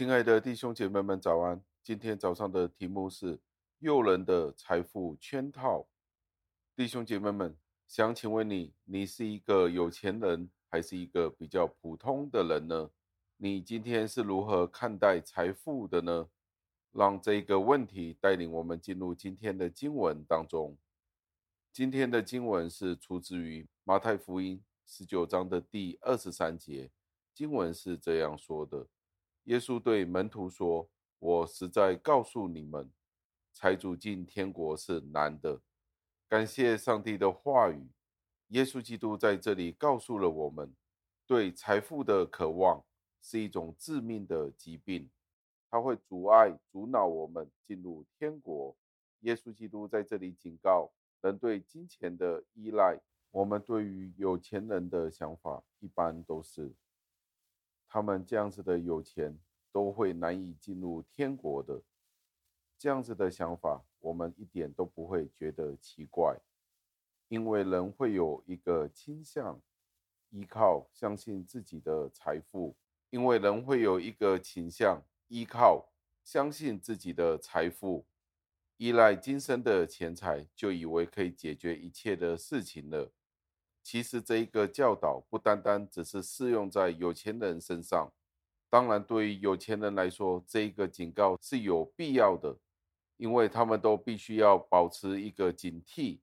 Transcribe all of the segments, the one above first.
亲爱的弟兄姐妹们，早安！今天早上的题目是诱人的财富圈套。弟兄姐妹们，想请问你，你是一个有钱人，还是一个比较普通的人呢？你今天是如何看待财富的呢？让这个问题带领我们进入今天的经文当中。今天的经文是出自于马太福音十九章的第二十三节，经文是这样说的。耶稣对门徒说：“我实在告诉你们，财主进天国是难的。”感谢上帝的话语。耶稣基督在这里告诉了我们，对财富的渴望是一种致命的疾病，它会阻碍、阻挠我们进入天国。耶稣基督在这里警告人对金钱的依赖。我们对于有钱人的想法，一般都是。他们这样子的有钱都会难以进入天国的，这样子的想法，我们一点都不会觉得奇怪，因为人会有一个倾向，依靠相信自己的财富，因为人会有一个倾向，依靠相信自己的财富，依赖今生的钱财，就以为可以解决一切的事情了。其实这一个教导不单单只是适用在有钱人身上，当然对于有钱人来说，这一个警告是有必要的，因为他们都必须要保持一个警惕。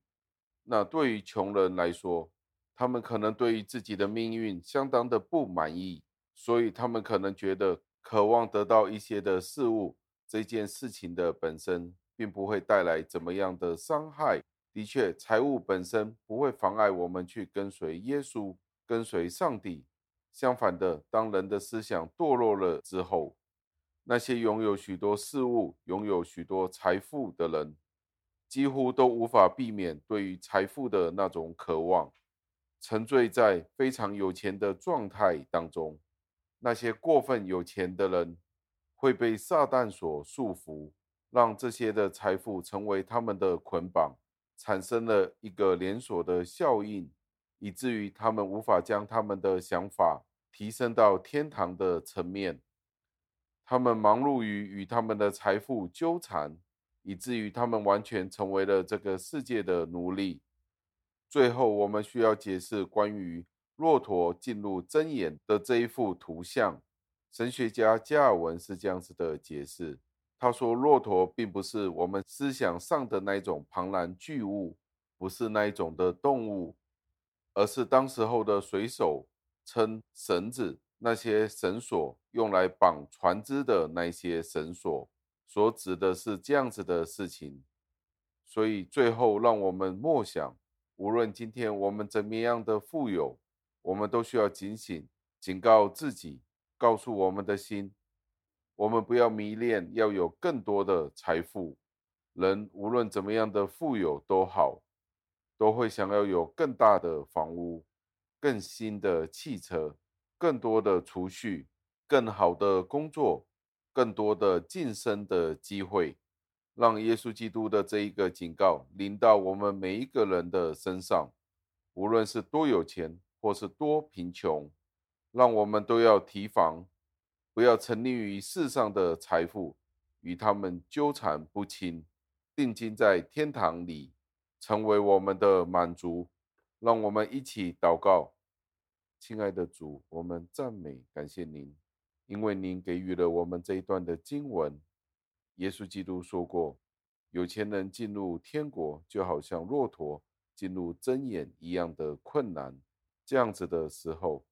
那对于穷人来说，他们可能对于自己的命运相当的不满意，所以他们可能觉得渴望得到一些的事物，这件事情的本身并不会带来怎么样的伤害。的确，财务本身不会妨碍我们去跟随耶稣、跟随上帝。相反的，当人的思想堕落了之后，那些拥有许多事物、拥有许多财富的人，几乎都无法避免对于财富的那种渴望，沉醉在非常有钱的状态当中。那些过分有钱的人会被撒旦所束缚，让这些的财富成为他们的捆绑。产生了一个连锁的效应，以至于他们无法将他们的想法提升到天堂的层面。他们忙碌于与他们的财富纠缠，以至于他们完全成为了这个世界的奴隶。最后，我们需要解释关于骆驼进入针眼的这一幅图像。神学家加尔文是这样子的解释。他说：“骆驼并不是我们思想上的那一种庞然巨物，不是那一种的动物，而是当时候的水手称绳子，那些绳索用来绑船只的那些绳索，所指的是这样子的事情。所以最后，让我们默想：无论今天我们怎么样的富有，我们都需要警醒，警告自己，告诉我们的心。”我们不要迷恋，要有更多的财富。人无论怎么样的富有都好，都会想要有更大的房屋、更新的汽车、更多的储蓄、更好的工作、更多的晋升的机会。让耶稣基督的这一个警告临到我们每一个人的身上，无论是多有钱或是多贫穷，让我们都要提防。不要沉溺于世上的财富，与他们纠缠不清，定睛在天堂里，成为我们的满足。让我们一起祷告，亲爱的主，我们赞美感谢您，因为您给予了我们这一段的经文。耶稣基督说过，有钱人进入天国，就好像骆驼进入针眼一样的困难。这样子的时候，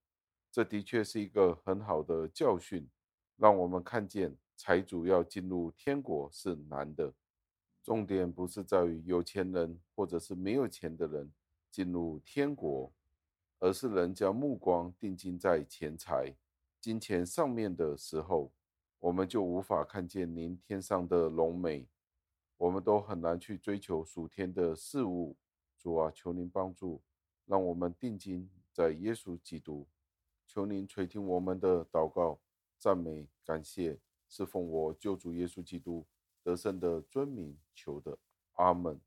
这的确是一个很好的教训。让我们看见财主要进入天国是难的，重点不是在于有钱人或者是没有钱的人进入天国，而是人将目光定睛在钱财、金钱上面的时候，我们就无法看见您天上的荣美，我们都很难去追求属天的事物。主啊，求您帮助，让我们定睛在耶稣基督，求您垂听我们的祷告。赞美感谢，侍奉我救主耶稣基督得胜的尊名求的，阿门。